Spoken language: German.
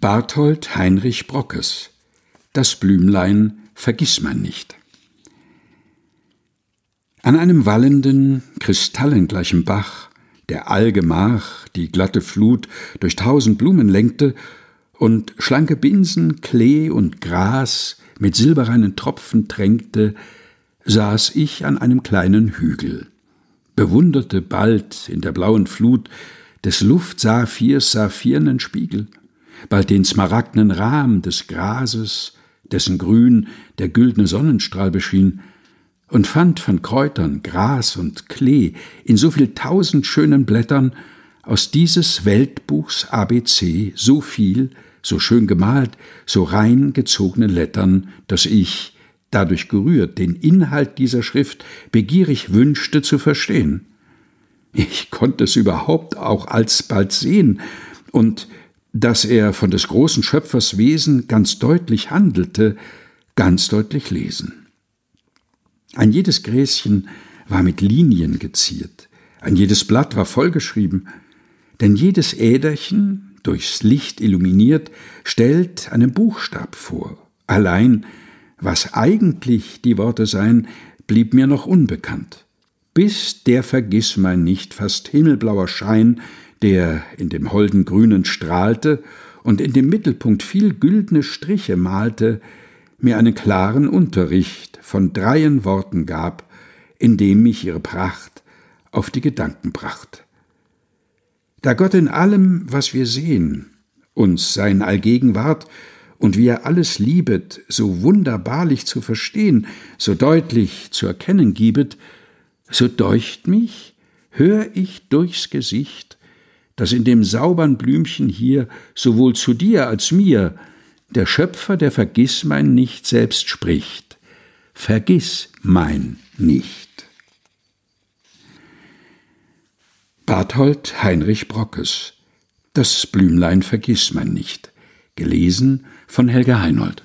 Barthold Heinrich Brockes. Das Blümlein vergiss man nicht. An einem wallenden, kristallengleichen Bach, der allgemach die glatte Flut durch tausend Blumen lenkte und schlanke Binsen, Klee und Gras mit silberreinen Tropfen tränkte, saß ich an einem kleinen Hügel, bewunderte bald in der blauen Flut des Luftsafirs saphirnen Spiegel, bald den smaragdenen Rahm des Grases, dessen Grün der güldne Sonnenstrahl beschien, und fand von Kräutern, Gras und Klee in so viel tausend schönen Blättern aus dieses Weltbuchs ABC so viel, so schön gemalt, so rein gezogene Lettern, dass ich, dadurch gerührt, den Inhalt dieser Schrift begierig wünschte zu verstehen. Ich konnte es überhaupt auch alsbald sehen, und dass er von des großen Schöpfers Wesen ganz deutlich handelte, ganz deutlich lesen. Ein jedes Gräschen war mit Linien geziert, ein jedes Blatt war vollgeschrieben, denn jedes Äderchen, durchs Licht illuminiert, stellt einen Buchstab vor. Allein, was eigentlich die Worte seien, blieb mir noch unbekannt, bis der Vergissmein nicht fast himmelblauer Schein der in dem holden Grünen strahlte und in dem Mittelpunkt viel güldne Striche malte, mir einen klaren Unterricht von dreien Worten gab, in dem mich ihre Pracht auf die Gedanken bracht. Da Gott in allem, was wir sehen, uns sein Allgegenwart und wie er alles liebet, so wunderbarlich zu verstehen, so deutlich zu erkennen gibet, so deucht mich, hör ich durchs Gesicht dass in dem saubern Blümchen hier sowohl zu dir als mir der Schöpfer der Vergissmein nicht selbst spricht. Vergiss mein nicht. Barthold Heinrich Brockes Das Blümlein vergiss man nicht. Gelesen von Helga Heinold.